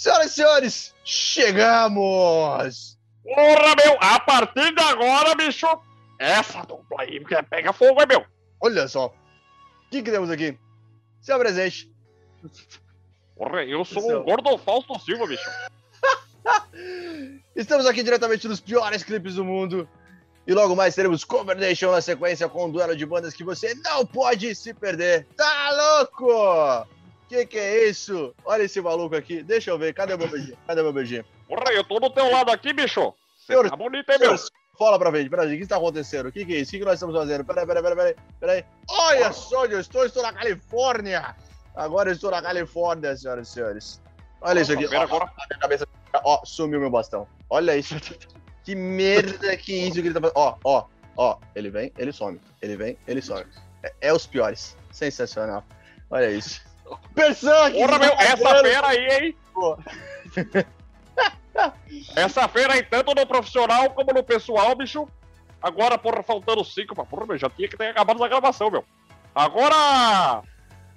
Senhoras e senhores, chegamos! Porra, meu, a partir de agora, bicho, essa dupla aí pega fogo, hein, meu? Olha só, o que, que temos aqui? Seu presente. Porra, eu sou o Gordo Fausto Silva, bicho. Estamos aqui diretamente nos piores clipes do mundo. E logo mais teremos Cover Nation na sequência com um duelo de bandas que você não pode se perder. Tá louco? Que que é isso? Olha esse maluco aqui. Deixa eu ver. Cadê o meu beijinho? Cadê o meu beijinho? Porra, eu tô do teu lado aqui, bicho. Você tá bonito, hein, meu? Fala pra gente, peraí, o que está acontecendo? O que, que é isso? O que, que nós estamos fazendo? Peraí, peraí, peraí, peraí, peraí. Olha só onde eu estou, estou na Califórnia. Agora eu estou na Califórnia, senhoras e senhores. Olha isso aqui. Ó, agora. cabeça. Ó, sumiu meu bastão. Olha isso. Que merda que isso que ele tá fazendo. Ó, ó, ó. Ele vem, ele some. Ele vem, ele some. É, é os piores. Sensacional. Olha isso. Persão! Porra, meu, essa fera aí, hein? Pô. essa fera aí, tanto no profissional como no pessoal, bicho. Agora, porra, faltando cinco, mas, porra, meu, já tinha que ter acabado a gravação, meu. Agora,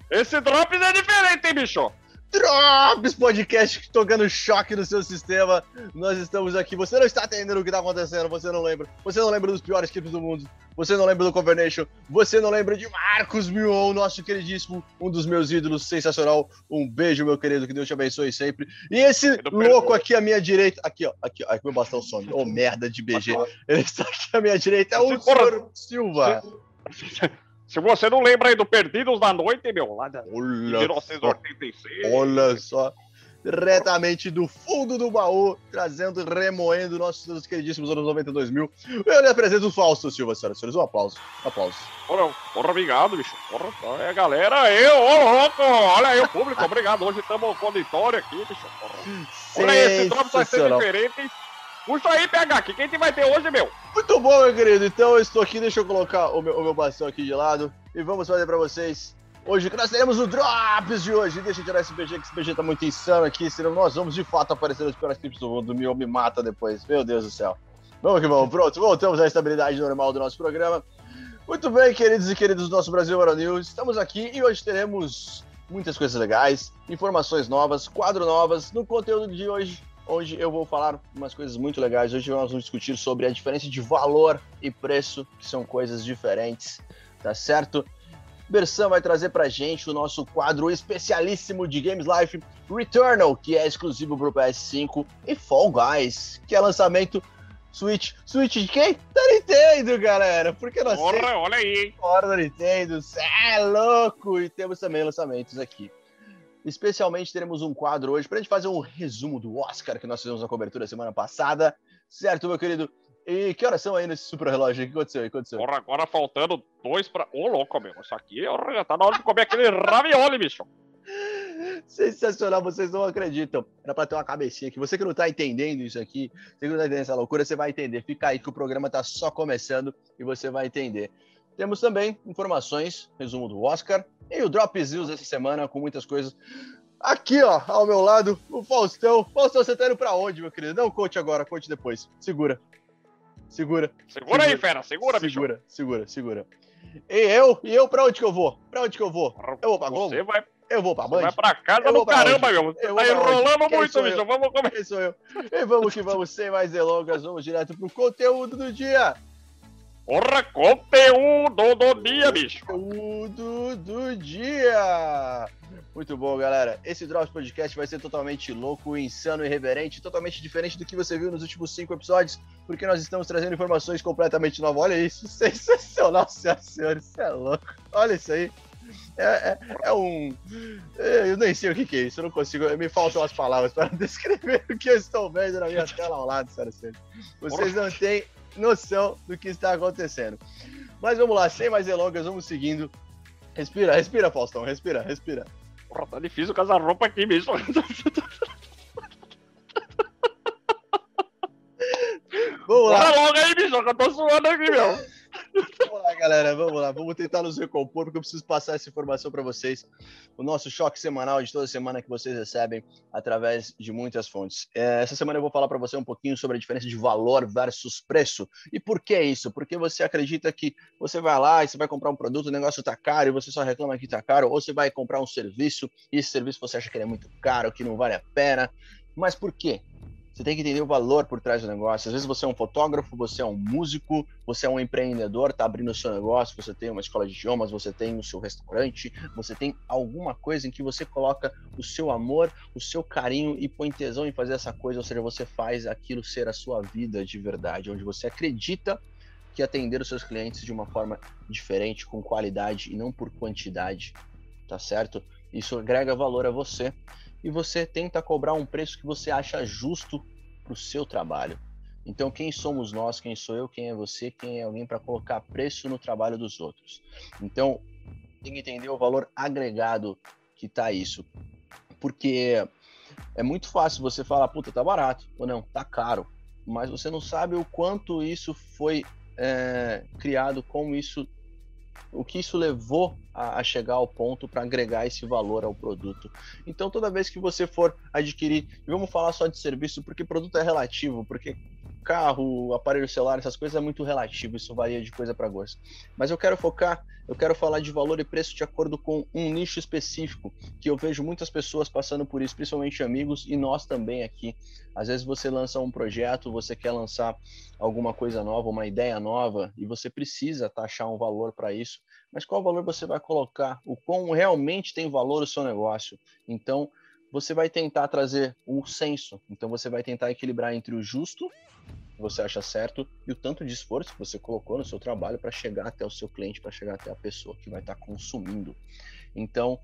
esse Drops é diferente, hein, bicho? Drops Podcast tocando choque no seu sistema. Nós estamos aqui. Você não está entendendo o que está acontecendo. Você não lembra. Você não lembra dos piores clipes do mundo. Você não lembra do Convernation. Você não lembra de Marcos Mion, nosso queridíssimo, um dos meus ídolos, sensacional. Um beijo, meu querido. Que Deus te abençoe sempre. E esse louco aqui à minha direita. Aqui, ó. Aqui, ó. Aqui meu bastão some. Ô, merda de BG. Ele está aqui à minha direita. É o Silva. Se você não lembra aí do Perdidos da Noite, meu, lá de Olha só. 1986. Olha só. Diretamente do fundo do baú, trazendo remoendo nossos queridíssimos anos 90 e 2000. Eu lhe apresento o Fausto Silva, senhoras e senhores. Um aplauso. Um aplauso. Porra, porra, obrigado, bicho. Porra, é, galera, eu, ô louco, olha aí o público, obrigado. Hoje estamos com auditório aqui, bicho. Porra. Olha aí, esse drop vai ser diferente. Puxa aí, PH, que quem que vai ter hoje, meu? Muito bom, meu querido. Então eu estou aqui, deixa eu colocar o meu, o meu bastão aqui de lado e vamos fazer pra vocês. Hoje que nós teremos o Drops de hoje. Deixa eu tirar esse BG, que esse BG tá muito insano aqui, senão nós vamos de fato aparecer nos piores clipes do mundo. Mio me mata depois. Meu Deus do céu. Vamos que vamos. Pronto, voltamos à estabilidade normal do nosso programa. Muito bem, queridos e queridos do nosso Brasil Euro News. Estamos aqui e hoje teremos muitas coisas legais, informações novas, quadro novas. No conteúdo de hoje, hoje eu vou falar umas coisas muito legais. Hoje nós vamos discutir sobre a diferença de valor e preço, que são coisas diferentes, tá certo? Bersan vai trazer pra gente o nosso quadro especialíssimo de Games Life, Returnal, que é exclusivo pro PS5, e Fall Guys, que é lançamento Switch. Switch de quem? Da Nintendo, galera! Porque nós Porra, olha aí, hein? fora da Nintendo, cê é louco! E temos também lançamentos aqui. Especialmente teremos um quadro hoje pra gente fazer um resumo do Oscar que nós fizemos na cobertura semana passada. Certo, meu querido? E que horas são aí nesse super relógio? O que aconteceu? O que aconteceu? Porra, agora faltando dois pra. Ô, louco, meu. Isso aqui já tá na hora de comer aquele ravioli, bicho. Sensacional, vocês não acreditam. Era pra ter uma cabecinha aqui. Você que não tá entendendo isso aqui, você que não tá entendendo essa loucura, você vai entender. Fica aí que o programa tá só começando e você vai entender. Temos também informações, resumo do Oscar e o Drops News essa semana com muitas coisas. Aqui, ó, ao meu lado, o Faustão. Faustão, você tá indo pra onde, meu querido? Não conte agora, conte depois. Segura. Segura. Segura aí, Segura. fera, segura, bicho. segura, segura, segura. E eu? E eu pra onde que eu vou? Pra onde que eu vou? Eu vou pra Globo? Você vai, Eu vou pra você Band? vai pra casa Eu do caramba, onde? meu. Você Eu tá enrolando muito, bicho. eu? Vamos comer. Quem sou eu? E vamos que vamos, sem mais delongas, vamos direto pro conteúdo do dia. Porra, conteúdo do dia, bicho. Conteúdo do dia. Muito bom, galera. Esse Drops Podcast vai ser totalmente louco, insano, irreverente, totalmente diferente do que você viu nos últimos cinco episódios, porque nós estamos trazendo informações completamente novas. Olha isso, sensacional, senhoras e senhores. Isso é louco. Olha isso aí. É, é- é um. é, Eu nem sei o que, que é isso, eu não consigo. Me faltam as palavras para descrever o que eu estou vendo na minha tela ao lado, senhoras e senhores. Vocês não têm noção do que está acontecendo. Mas vamos lá, sem mais delongas, vamos seguindo. Respira, respira, Faustão, respira, respira. Porra, tá difícil essa roupa aqui, bicho. Vamos lá, Bora logo aí, bicho, que eu tô suando aqui, meu. Vamos lá, galera, vamos lá, vamos tentar nos recompor, porque eu preciso passar essa informação para vocês. O nosso choque semanal de toda semana que vocês recebem através de muitas fontes. É, essa semana eu vou falar para você um pouquinho sobre a diferença de valor versus preço. E por que isso? Porque você acredita que você vai lá e você vai comprar um produto, o negócio está caro e você só reclama que está caro, ou você vai comprar um serviço e esse serviço você acha que ele é muito caro, que não vale a pena. Mas por quê? Você tem que entender o valor por trás do negócio. Às vezes você é um fotógrafo, você é um músico, você é um empreendedor, está abrindo o seu negócio, você tem uma escola de idiomas, você tem o seu restaurante, você tem alguma coisa em que você coloca o seu amor, o seu carinho e põe tesão em fazer essa coisa, ou seja, você faz aquilo ser a sua vida de verdade, onde você acredita que atender os seus clientes de uma forma diferente, com qualidade e não por quantidade, tá certo? Isso agrega valor a você e você tenta cobrar um preço que você acha justo para o seu trabalho. Então, quem somos nós? Quem sou eu? Quem é você? Quem é alguém para colocar preço no trabalho dos outros? Então, tem que entender o valor agregado que está isso. Porque é muito fácil você falar, puta, tá barato, ou não, tá caro. Mas você não sabe o quanto isso foi é, criado, como isso o que isso levou a, a chegar ao ponto para agregar esse valor ao produto. Então, toda vez que você for adquirir, e vamos falar só de serviço, porque produto é relativo, porque carro, aparelho celular, essas coisas é muito relativo, isso varia de coisa para gosto. Mas eu quero focar, eu quero falar de valor e preço de acordo com um nicho específico, que eu vejo muitas pessoas passando por isso, principalmente amigos e nós também aqui. Às vezes você lança um projeto, você quer lançar alguma coisa nova, uma ideia nova, e você precisa taxar um valor para isso. Mas qual valor você vai colocar? O quão realmente tem valor o seu negócio? Então, você vai tentar trazer o senso. Então, você vai tentar equilibrar entre o justo que você acha certo e o tanto de esforço que você colocou no seu trabalho para chegar até o seu cliente, para chegar até a pessoa que vai estar tá consumindo. Então,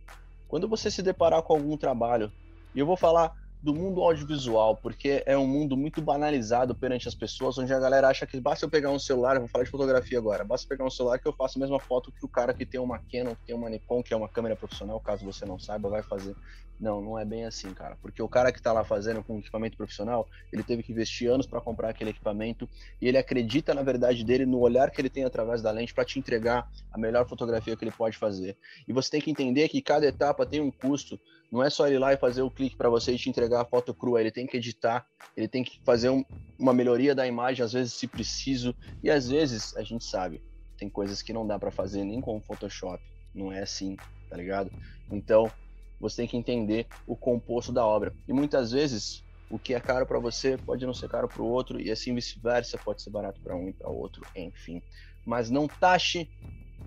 quando você se deparar com algum trabalho, e eu vou falar do mundo audiovisual, porque é um mundo muito banalizado perante as pessoas, onde a galera acha que basta eu pegar um celular, vou falar de fotografia agora, basta pegar um celular que eu faço a mesma foto que o cara que tem uma Canon, que tem uma Nikon, que é uma câmera profissional, caso você não saiba, vai fazer. Não, não é bem assim, cara, porque o cara que tá lá fazendo com equipamento profissional, ele teve que investir anos para comprar aquele equipamento e ele acredita na verdade dele, no olhar que ele tem através da lente para te entregar a melhor fotografia que ele pode fazer. E você tem que entender que cada etapa tem um custo, não é só ir lá e fazer o clique para você e te entregar a foto crua, ele tem que editar, ele tem que fazer um, uma melhoria da imagem, às vezes se preciso, e às vezes a gente sabe, tem coisas que não dá para fazer nem com o Photoshop, não é assim, tá ligado? Então, você tem que entender o composto da obra. E muitas vezes, o que é caro para você pode não ser caro para o outro, e assim vice-versa, pode ser barato para um e para outro, enfim. Mas não taxe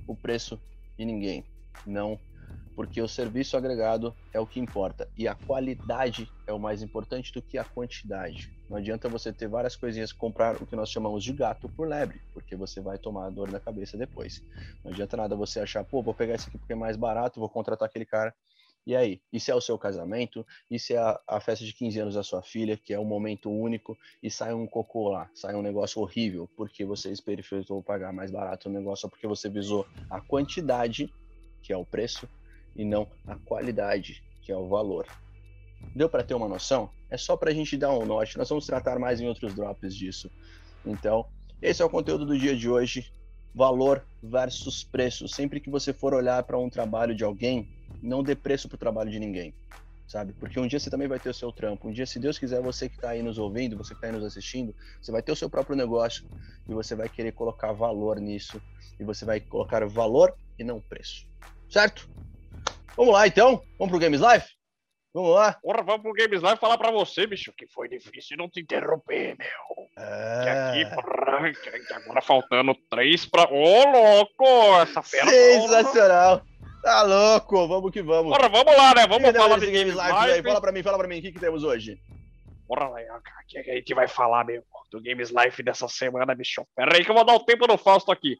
o preço de ninguém. Não porque o serviço agregado é o que importa e a qualidade é o mais importante do que a quantidade. Não adianta você ter várias coisinhas, comprar o que nós chamamos de gato por lebre, porque você vai tomar a dor da cabeça depois. Não adianta nada você achar, pô, vou pegar esse aqui porque é mais barato, vou contratar aquele cara. E aí? Isso é o seu casamento? Isso é a, a festa de 15 anos da sua filha, que é um momento único, e sai um cocô lá, sai um negócio horrível, porque você experimentou pagar mais barato o negócio, ou porque você visou a quantidade, que é o preço, e não a qualidade, que é o valor. Deu para ter uma noção? É só para a gente dar um norte. Nós vamos tratar mais em outros drops disso. Então, esse é o conteúdo do dia de hoje. Valor versus preço. Sempre que você for olhar para um trabalho de alguém, não dê preço para o trabalho de ninguém, sabe? Porque um dia você também vai ter o seu trampo. Um dia, se Deus quiser, você que está aí nos ouvindo, você que está aí nos assistindo, você vai ter o seu próprio negócio e você vai querer colocar valor nisso. E você vai colocar valor e não preço. Certo? Vamos lá então? Vamos pro Games Life? Vamos lá? Porra, vamos pro Games Life falar pra você, bicho, que foi difícil não te interromper, meu. É... Que aqui, porra, que agora faltando três pra. Ô, oh, louco! Essa fera. Sensacional! Tá louco, vamos que vamos. Porra, vamos lá, né? Vamos falar de Games Life, Life. Fala pra mim, fala pra mim, o que, que temos hoje? Porra, o que a gente vai falar, meu, do Games Life dessa semana, bicho? Pera aí que eu vou dar o tempo no Fausto aqui.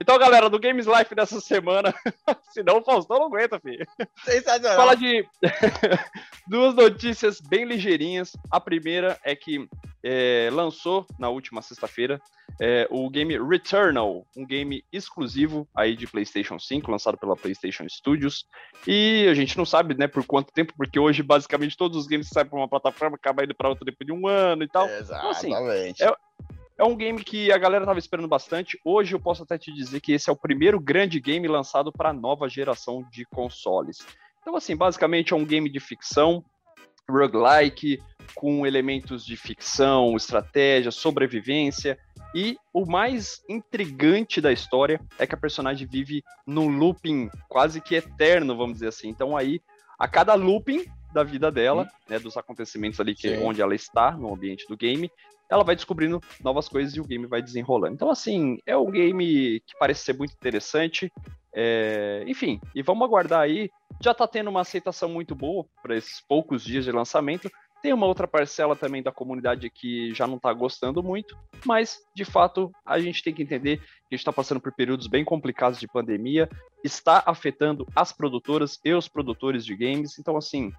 Então, galera, do Games Life dessa semana, senão o Faustão não aguenta, filho. Sensacional. Fala de duas notícias bem ligeirinhas. A primeira é que é, lançou na última sexta-feira é, o game Returnal, um game exclusivo aí de PlayStation 5, lançado pela PlayStation Studios. E a gente não sabe, né, por quanto tempo, porque hoje basicamente todos os games que saem para uma plataforma acabam indo para outra depois de um ano e tal. Exatamente. Então, assim, é, é um game que a galera tava esperando bastante. Hoje eu posso até te dizer que esse é o primeiro grande game lançado para a nova geração de consoles. Então, assim, basicamente é um game de ficção, roguelike, com elementos de ficção, estratégia, sobrevivência. E o mais intrigante da história é que a personagem vive num looping quase que eterno, vamos dizer assim. Então aí, a cada looping da vida dela, né, dos acontecimentos ali que, onde ela está no ambiente do game, ela vai descobrindo novas coisas e o game vai desenrolando. Então, assim, é um game que parece ser muito interessante. É... Enfim, e vamos aguardar aí. Já tá tendo uma aceitação muito boa para esses poucos dias de lançamento. Tem uma outra parcela também da comunidade que já não está gostando muito, mas de fato a gente tem que entender que a gente está passando por períodos bem complicados de pandemia, está afetando as produtoras e os produtores de games. Então, assim,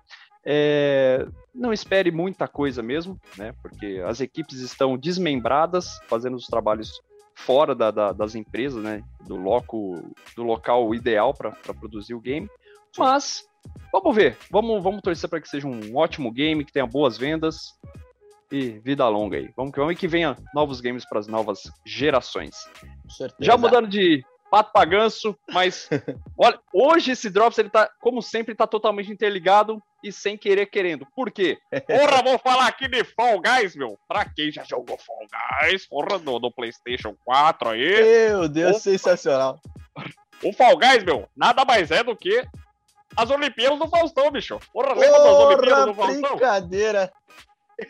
é, não espere muita coisa mesmo, né? Porque as equipes estão desmembradas, fazendo os trabalhos fora da, da, das empresas, né? Do, loco, do local ideal para produzir o game. Mas vamos ver, vamos, vamos torcer para que seja um ótimo game, que tenha boas vendas e vida longa aí. Vamos que vamos e que venha novos games para as novas gerações. Já mudando de pato pra ganso, mas olha, hoje esse Drops, ele tá, como sempre, tá totalmente interligado e sem querer querendo. Por quê? Porra, vou falar aqui de Fall Guys, meu. Pra quem já jogou Fall Guys, porra, no, no PlayStation 4 aí. Meu Deus, o, sensacional. O Fall Guys, meu, nada mais é do que as Olimpíadas do Faustão, bicho. Porra, lembra das Olimpíadas do Faustão? brincadeira.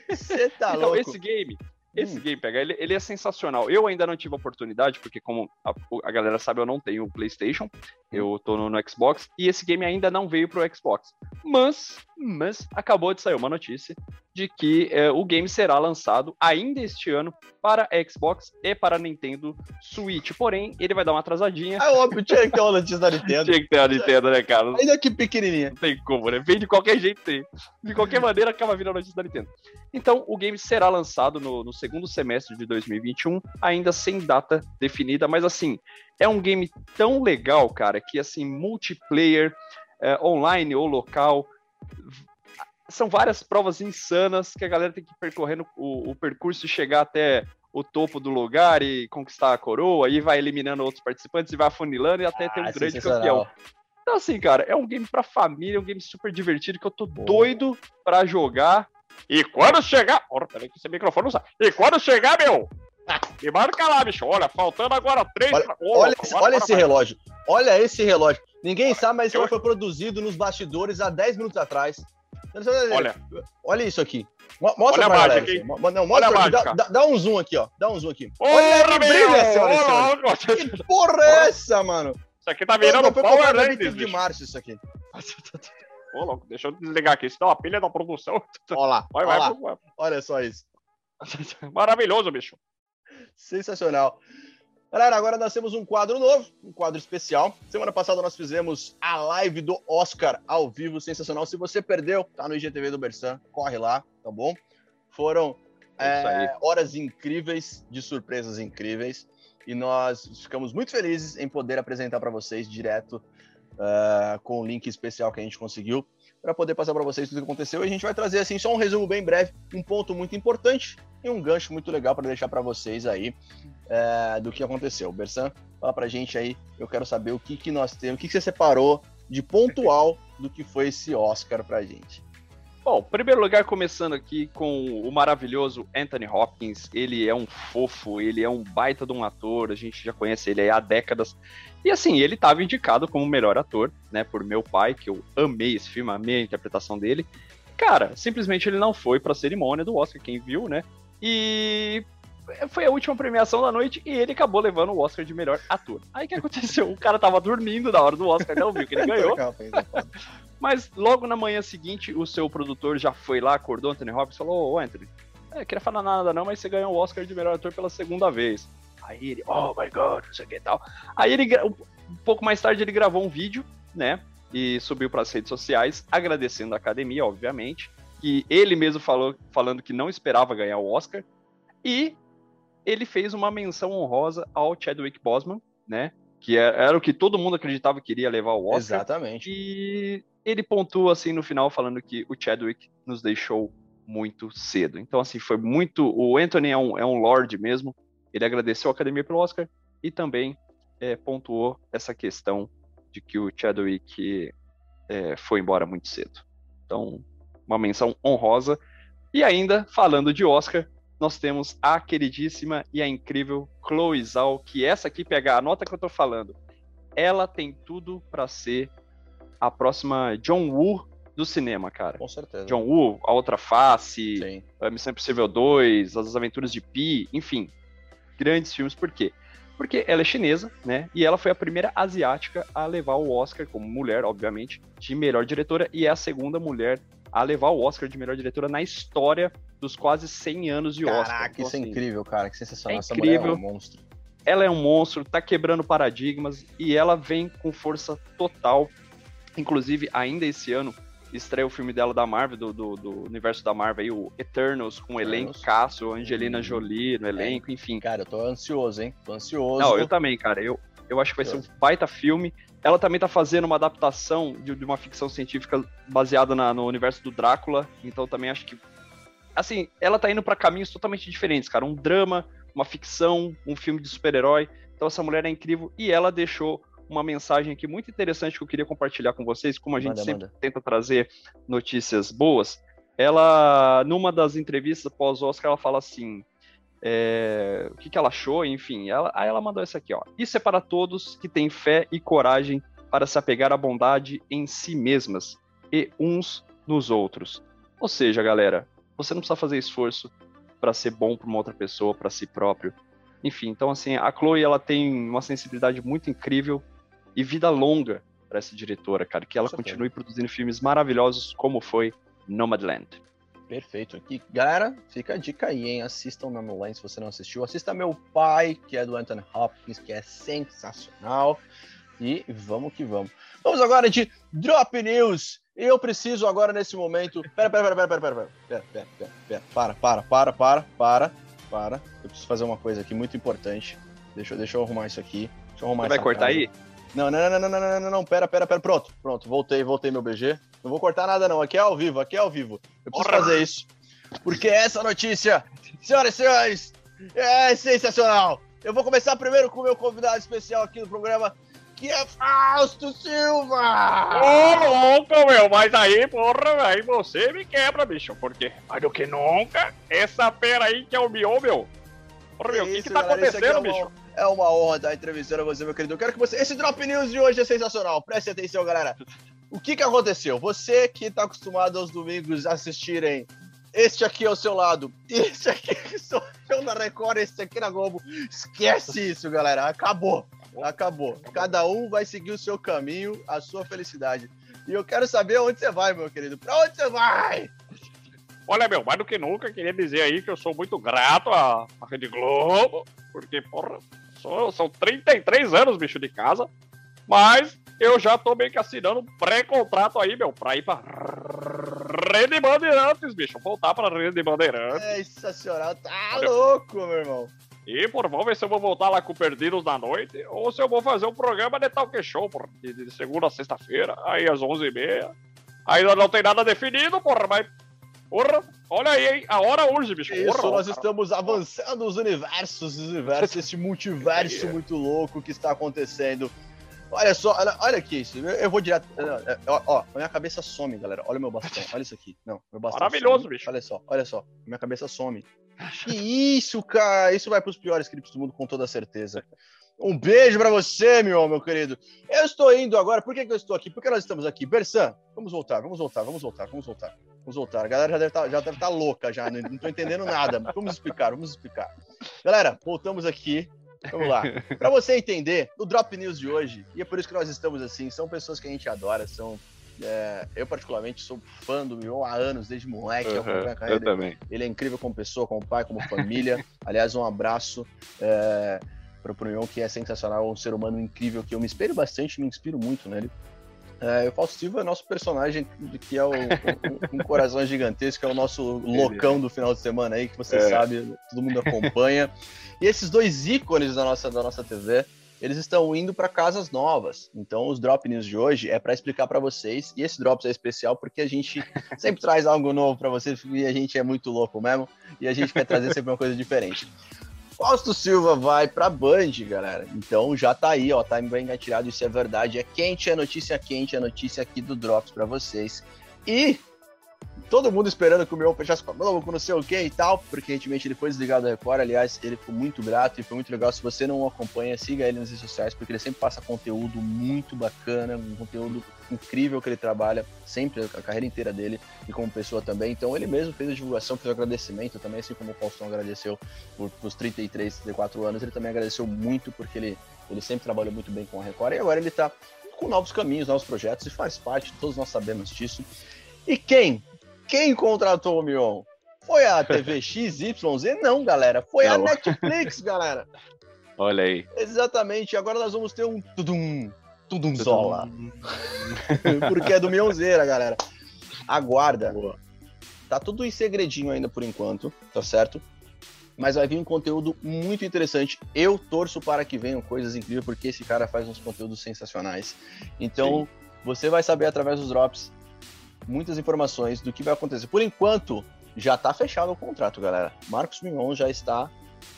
Você tá então, louco. esse game, esse hum. game, pega, ele, ele, é sensacional. Eu ainda não tive a oportunidade, porque como a, a galera sabe, eu não tenho o PlayStation, eu tô no, no, Xbox, e esse game ainda não veio pro Xbox. Mas, mas, acabou de sair uma notícia de que é, o game será lançado ainda este ano para Xbox e para Nintendo Switch. Porém, ele vai dar uma atrasadinha. É óbvio, tinha que ter uma notícia da Nintendo. tinha que ter uma Nintendo, né, cara? Ainda que pequenininha. Não tem como, né? Vem de qualquer jeito, tem. De qualquer maneira, acaba vindo a notícia da Nintendo. Então, o game será lançado no, no segundo semestre de 2021, ainda sem data definida, mas assim, é um game tão legal, cara, que assim, multiplayer, é, online ou local, são várias provas insanas que a galera tem que ir percorrendo o, o percurso e chegar até o topo do lugar e conquistar a coroa, aí vai eliminando outros participantes e vai afunilando e até ah, ter um grande campeão. Então, assim, cara, é um game pra família, é um game super divertido que eu tô Boa. doido pra jogar. E quando chegar. Ora, peraí que esse microfone não sai. E quando chegar, meu, e marca lá, bicho. Olha, faltando agora três. Olha, oh, olha, esse, olha esse relógio. Olha esse relógio. Ninguém sabe, mas esse foi produzido nos bastidores há 10 minutos atrás. Olha. Olha isso aqui. Mostra olha a mágica aqui. Não, mostra olha aqui. Dá, dá, um zoom aqui, ó. Dá um zoom aqui. olha que brilho olha Que porra é essa, mano? Isso aqui tá virando Power Rangers. de março isso aqui. Ô, louco, deixa eu desligar aqui. Isso dá uma pilha da produção. Olha lá. Vai, vai, lá. olha só isso. Maravilhoso, bicho. Sensacional. Galera, agora nós temos um quadro novo, um quadro especial. Semana passada nós fizemos a live do Oscar ao vivo, sensacional. Se você perdeu, tá no IGTV do Bersan, corre lá, tá bom? Foram é, horas incríveis, de surpresas incríveis, e nós ficamos muito felizes em poder apresentar para vocês direto uh, com o link especial que a gente conseguiu para poder passar para vocês tudo o que aconteceu. E a gente vai trazer assim só um resumo bem breve, um ponto muito importante e um gancho muito legal para deixar para vocês aí é, do que aconteceu. Bersan, fala para gente aí. Eu quero saber o que que nós temos, o que, que você separou de pontual do que foi esse Oscar para gente. Bom, primeiro lugar, começando aqui com o maravilhoso Anthony Hopkins. Ele é um fofo, ele é um baita de um ator, a gente já conhece ele há décadas. E assim, ele estava indicado como melhor ator, né, por meu pai, que eu amei esse filme, amei a interpretação dele. Cara, simplesmente ele não foi para a cerimônia do Oscar, quem viu, né? E foi a última premiação da noite e ele acabou levando o Oscar de melhor ator. Aí o que aconteceu? O cara tava dormindo na hora do Oscar, não viu que ele ganhou. Mas logo na manhã seguinte, o seu produtor já foi lá, acordou Anthony Hopkins e falou: Ô Anthony, é, queria falar nada não, mas você ganhou o Oscar de melhor ator pela segunda vez. Aí ele, oh my god, não sei o que e tal. Aí ele, um pouco mais tarde, ele gravou um vídeo, né? E subiu para as redes sociais, agradecendo a academia, obviamente. Que ele mesmo falou, falando que não esperava ganhar o Oscar. E ele fez uma menção honrosa ao Chadwick Boseman, né? Que era, é, era o que todo mundo acreditava que iria levar o Oscar. Exatamente. E ele pontua assim no final falando que o Chadwick nos deixou muito cedo. Então, assim, foi muito. O Anthony é um, é um Lord mesmo. Ele agradeceu a academia pelo Oscar e também é, pontuou essa questão de que o Chadwick é, foi embora muito cedo. Então, uma menção honrosa. E ainda, falando de Oscar, nós temos a queridíssima e a incrível Chloe Zhao, que essa aqui pegar a nota que eu tô falando, ela tem tudo para ser a próxima John Woo do cinema, cara. Com certeza. John Woo, A Outra Face, Sim. A Missão Impossível 2, As Aventuras de Pi, enfim, grandes filmes. Por quê? Porque ela é chinesa, né? E ela foi a primeira asiática a levar o Oscar, como mulher, obviamente, de melhor diretora, e é a segunda mulher a levar o Oscar de melhor diretora na história dos quase 100 anos de Caraca, Oscar. Caraca, isso é assim, incrível, cara, que sensacional. É incrível. é um monstro. Ela é um monstro, tá quebrando paradigmas e ela vem com força total. Inclusive, ainda esse ano, estreia o filme dela da Marvel, do, do, do universo da Marvel, aí, o Eternals, com o elenco Cássio, Angelina Jolie no elenco, enfim. Cara, eu tô ansioso, hein? Tô ansioso. Não, eu também, cara. Eu, eu acho que vai ser um baita filme. Ela também tá fazendo uma adaptação de, de uma ficção científica baseada na, no universo do Drácula, então também acho que. Assim, ela tá indo para caminhos totalmente diferentes, cara. Um drama, uma ficção, um filme de super-herói. Então essa mulher é incrível e ela deixou uma mensagem aqui muito interessante que eu queria compartilhar com vocês, como a gente manda, sempre manda. tenta trazer notícias boas. Ela, numa das entrevistas pós-Oscar, ela fala assim: é, o que, que ela achou, enfim. Ela, aí ela mandou isso aqui, ó. Isso é para todos que têm fé e coragem para se apegar à bondade em si mesmas e uns nos outros. Ou seja, galera, você não precisa fazer esforço para ser bom para uma outra pessoa, para si próprio. Enfim, então assim, a Chloe ela tem uma sensibilidade muito incrível e vida longa para essa diretora, cara, que ela continue produzindo filmes maravilhosos como foi Nomadland. Perfeito. E galera, fica a dica aí, hein? Assistam Nomadland se você não assistiu. Assista Meu Pai, que é do Anthony Hopkins, que é sensacional. E vamos que vamos. Vamos agora de Drop News. Eu preciso agora nesse momento. Pera, pera, pera, pera, pera, pera, pera, pera, pera, pera. Para, para, para, para, para, para. Eu preciso fazer uma coisa aqui muito importante. Deixa, deixa eu arrumar isso aqui. Deixa eu arrumar Você vai cortar aí? Não, não, não, não, não, não, não, não, pera, pera, pera, pronto, pronto, voltei, voltei meu BG. Não vou cortar nada não, aqui é ao vivo, aqui é ao vivo. Eu preciso fazer isso, porque essa notícia, senhoras e senhores, é sensacional. Eu vou começar primeiro com o meu convidado especial aqui no programa, que é Fausto Silva! Ô, louco, meu, mas aí, porra, aí você me quebra, bicho, porque mais do que nunca, essa fera aí que é o meu, meu. Porra, meu, o que, que tá galera, acontecendo, é bicho? É uma honra estar entrevistando você, meu querido. Eu quero que você. Esse Drop News de hoje é sensacional. Preste atenção, galera. O que que aconteceu? Você que está acostumado aos domingos assistirem este aqui ao seu lado, este aqui que sou eu na Record, este aqui na Globo. Esquece isso, galera. Acabou. Acabou. Cada um vai seguir o seu caminho, a sua felicidade. E eu quero saber onde você vai, meu querido. Pra onde você vai? Olha, meu, mais do que nunca, queria dizer aí que eu sou muito grato à, à Rede Globo, porque, porra, Sou, são 33 anos, bicho, de casa. Mas eu já tô meio que assinando um pré-contrato aí, meu, pra ir pra Rede Bandeirantes, bicho. Voltar pra Rede Bandeirantes. É sensacional, tá louco, meu irmão. E, por vamos ver se eu vou voltar lá com Perdidos na noite ou se eu vou fazer um programa de Talk Show, porra, de, de segunda a sexta-feira, aí às 11h30. Ainda não tem nada definido, porra, mas Porra, olha aí, hein? A hora urge, bicho. Isso, Porra, nós cara. estamos avançando os universos, os universos, esse multiverso muito louco que está acontecendo. Olha só, olha, olha aqui isso. Eu, eu vou direto. Ó, ó, minha cabeça some, galera. Olha o meu bastão. Olha isso aqui. Não, meu bastão. Maravilhoso, some. bicho. Olha só, olha só. Minha cabeça some. Que isso, cara? Isso vai para os piores clipes do mundo, com toda certeza. Um beijo para você, meu, meu querido. Eu estou indo agora. Por que, que eu estou aqui? Porque nós estamos aqui. Bersan, vamos voltar, vamos voltar, vamos voltar, vamos voltar. Vamos voltar. A galera já deve tá, estar tá louca, já. Não estou entendendo nada. Vamos explicar, vamos explicar. Galera, voltamos aqui. Vamos lá. Para você entender, o Drop News de hoje, e é por isso que nós estamos assim, são pessoas que a gente adora, são é, eu, particularmente, sou fã do Mion há anos, desde moleque. Uhum, eu, eu também. Ele é incrível como pessoa, como pai, como família. Aliás, um abraço é, para o Mion, que é sensacional, um ser humano incrível, que eu me espelho bastante, me inspiro muito nele. É, o Fausto Silva é nosso personagem, que é o, um, um coração gigantesco, que é o nosso loucão do final de semana aí, que você é. sabe, todo mundo acompanha. E esses dois ícones da nossa, da nossa TV, eles estão indo para casas novas. Então, os Drop News de hoje é para explicar para vocês. E esse Drops é especial porque a gente sempre traz algo novo para vocês e a gente é muito louco mesmo. E a gente quer trazer sempre uma coisa diferente. Fausto Silva vai para Band, galera. Então já tá aí, ó, tá bem engatilhado, isso é verdade. É quente, é notícia quente, é notícia aqui do Drops para vocês. E todo mundo esperando que o meu fechasse com a Globo, não sei o que e tal, porque recentemente ele foi desligado da Record. Aliás, ele ficou muito grato e foi muito legal. Se você não o acompanha, siga ele nas redes sociais, porque ele sempre passa conteúdo muito bacana, um conteúdo incrível que ele trabalha, sempre, a carreira inteira dele, e como pessoa também. Então, ele mesmo fez a divulgação, fez o agradecimento também, assim como o Faustão agradeceu por, por 33, 34 anos, ele também agradeceu muito, porque ele, ele sempre trabalhou muito bem com a Record, e agora ele tá com novos caminhos, novos projetos, e faz parte, todos nós sabemos disso. E quem quem contratou o Mion? Foi a TV XYZ? Não, galera. Foi Não. a Netflix, galera. Olha aí. Exatamente. Agora nós vamos ter um tudum, tudumzola. Porque é do Mionzeira, galera. Aguarda. Boa. Tá tudo em segredinho ainda por enquanto, tá certo? Mas vai vir um conteúdo muito interessante. Eu torço para que venham coisas incríveis, porque esse cara faz uns conteúdos sensacionais. Então, Sim. você vai saber através dos drops muitas informações do que vai acontecer. Por enquanto, já está fechado o contrato, galera. Marcos Mignon já está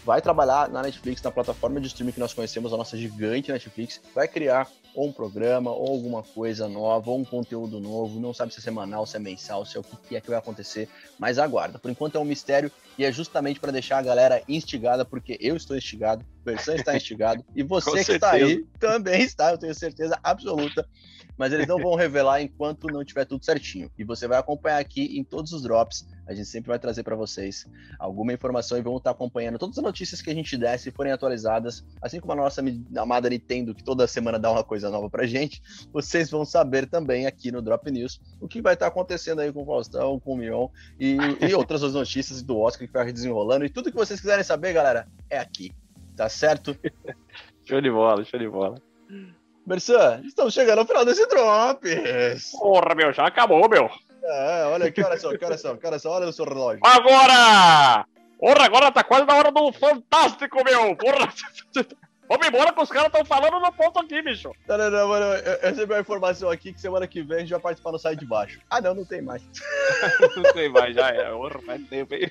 vai trabalhar na Netflix, na plataforma de streaming que nós conhecemos, a nossa gigante Netflix, vai criar ou um programa, ou alguma coisa nova, ou um conteúdo novo, não sabe se é semanal, se é mensal, se é o que é que vai acontecer, mas aguarda. Por enquanto é um mistério e é justamente para deixar a galera instigada, porque eu estou instigado, o Bersan está instigado, e você que está aí também está, eu tenho certeza absoluta mas eles não vão revelar enquanto não tiver tudo certinho. E você vai acompanhar aqui em todos os drops. A gente sempre vai trazer para vocês alguma informação e vamos estar acompanhando todas as notícias que a gente der, se forem atualizadas, assim como a nossa amada Nintendo, que toda semana dá uma coisa nova pra gente, vocês vão saber também aqui no Drop News o que vai estar acontecendo aí com o Faustão, com o Mion e, e outras notícias do Oscar que vai desenrolando. E tudo que vocês quiserem saber, galera, é aqui. Tá certo? show de bola, show de bola. Mersan, estamos chegando ao final desse Drops. Porra, meu, já acabou, meu. É, olha aqui, olha só, são, que horas são, olha o seu relógio. Agora! Porra, agora tá quase na hora do Fantástico, meu! Porra! Vamos embora que os caras estão falando no ponto aqui, bicho. Não, não, não, mano. Eu, eu recebi uma informação aqui que semana que vem a gente vai participar no Sai de Baixo. Ah, não, não tem mais. não tem mais, já é. Porra, faz tempo aí.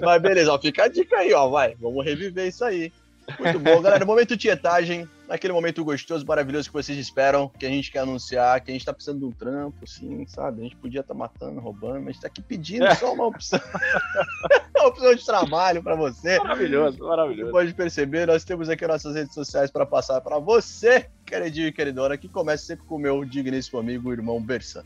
Mas beleza, ó, fica a dica aí, ó, vai. Vamos reviver isso aí. Muito bom, galera. Momento tietagem, naquele momento gostoso, maravilhoso que vocês esperam, que a gente quer anunciar, que a gente tá precisando de um trampo, assim, sabe? A gente podia estar tá matando, roubando, mas tá aqui pedindo é. só uma opção. uma opção de trabalho para você. Maravilhoso, maravilhoso. Você pode perceber, nós temos aqui nossas redes sociais para passar para você, queridinho e queridona, que começa sempre com o meu digníssimo amigo, irmão Bersan.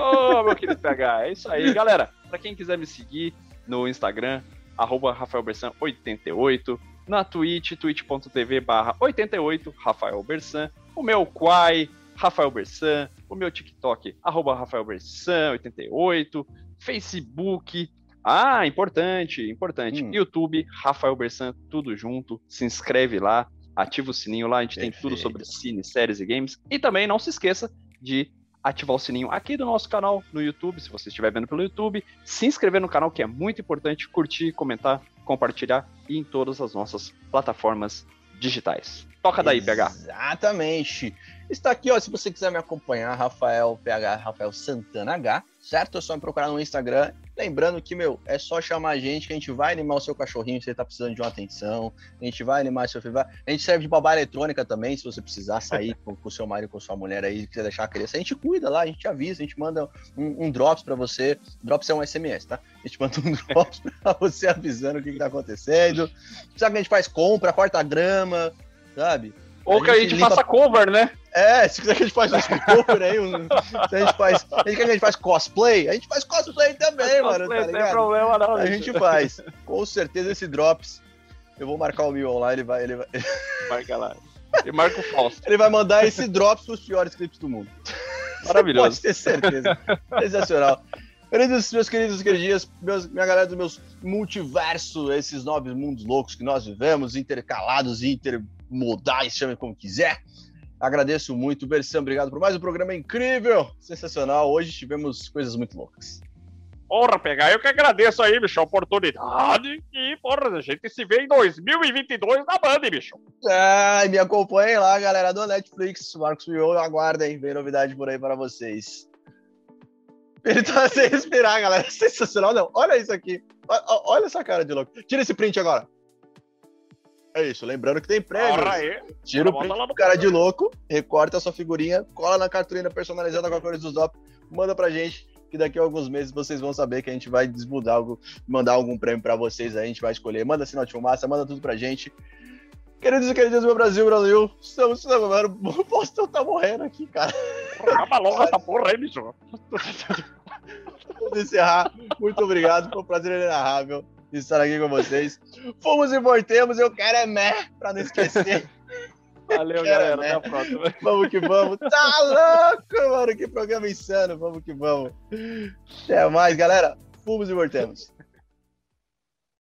Ô, oh, meu querido PH, é isso aí, galera. Para quem quiser me seguir no Instagram, arroba RafaelBersan88, na Twitch, twitch.tv barra 88, Rafael Bersan, o meu Quai, Rafael Bersan, o meu TikTok, arroba Rafael Bersan 88, Facebook, ah, importante, importante, hum. YouTube, Rafael Bersan, tudo junto, se inscreve lá, ativa o sininho lá, a gente Perfeito. tem tudo sobre cine, séries e games, e também não se esqueça de ativar o sininho aqui do nosso canal no YouTube, se você estiver vendo pelo YouTube, se inscrever no canal que é muito importante, curtir, comentar, compartilhar em todas as nossas plataformas digitais. Toca daí, PH. Exatamente. Está aqui, ó, se você quiser me acompanhar, Rafael PH, Rafael Santana H, certo? É só me procurar no Instagram. Lembrando que, meu, é só chamar a gente que a gente vai animar o seu cachorrinho se ele tá precisando de uma atenção. A gente vai animar seu filho. A gente serve de babá eletrônica também, se você precisar sair com o seu marido, com sua mulher aí, quiser deixar a criança. A gente cuida lá, a gente avisa, a gente manda um, um drops para você. Drops é um SMS, tá? A gente manda um drops pra você avisando o que, que tá acontecendo. Sabe que a gente faz compra, corta grama, sabe? Ou que a gente limpa... faça cover, né? É, se quiser que a gente faça um cover aí, um... se a gente faz. A gente quer que a gente faz cosplay, a gente faz cosplay também, faz mano. Cosplay, tá ligado? Não tem problema, não. A gente faz. Com certeza esse Drops. Eu vou marcar o Mil lá, ele vai. Ele vai... Marca lá. E marca o falso. Ele vai mandar esse Drops pros piores clipes do mundo. Maravilhoso. Você pode ter certeza. Sensacional. Queridos, meus queridos queridinhas, meus, minha galera do meus multiverso, esses nove mundos loucos que nós vivemos, intercalados e intermodais, chame como quiser. Agradeço muito, Bersan, obrigado por mais um programa incrível, sensacional. Hoje tivemos coisas muito loucas. Porra, pegar, eu que agradeço aí, bicho, a oportunidade. E, porra, a gente se vê em 2022 na Band, bicho. Ai, me acompanhem lá, galera do Netflix. Marcos Mion, aguardem, vem novidade por aí para vocês. Ele tá sem respirar, galera. Sensacional, não. Olha isso aqui. Olha essa cara de louco. Tira esse print agora. É isso, lembrando que tem prêmio. Tira o print do cara de louco, recorta a sua figurinha, cola na cartolina personalizada com a cor do Zop, manda pra gente que daqui a alguns meses vocês vão saber que a gente vai desmudar algo, mandar algum prêmio para vocês, a gente vai escolher. Manda sinal de fumaça, manda tudo pra gente. Queridos e queridas do meu Brasil, Brasil, estamos, mano, o Boston tá morrendo aqui, cara. Acaba logo essa porra aí, bicho. Vamos encerrar. Muito obrigado, foi um prazer inenarrável estar aqui com vocês. Fomos e voltemos, eu quero é meh, pra não esquecer. Valeu, galera. Até a próxima. Vamos que vamos. Tá louco, mano. Que programa insano. Vamos que vamos. Até mais, galera. Fomos e voltemos.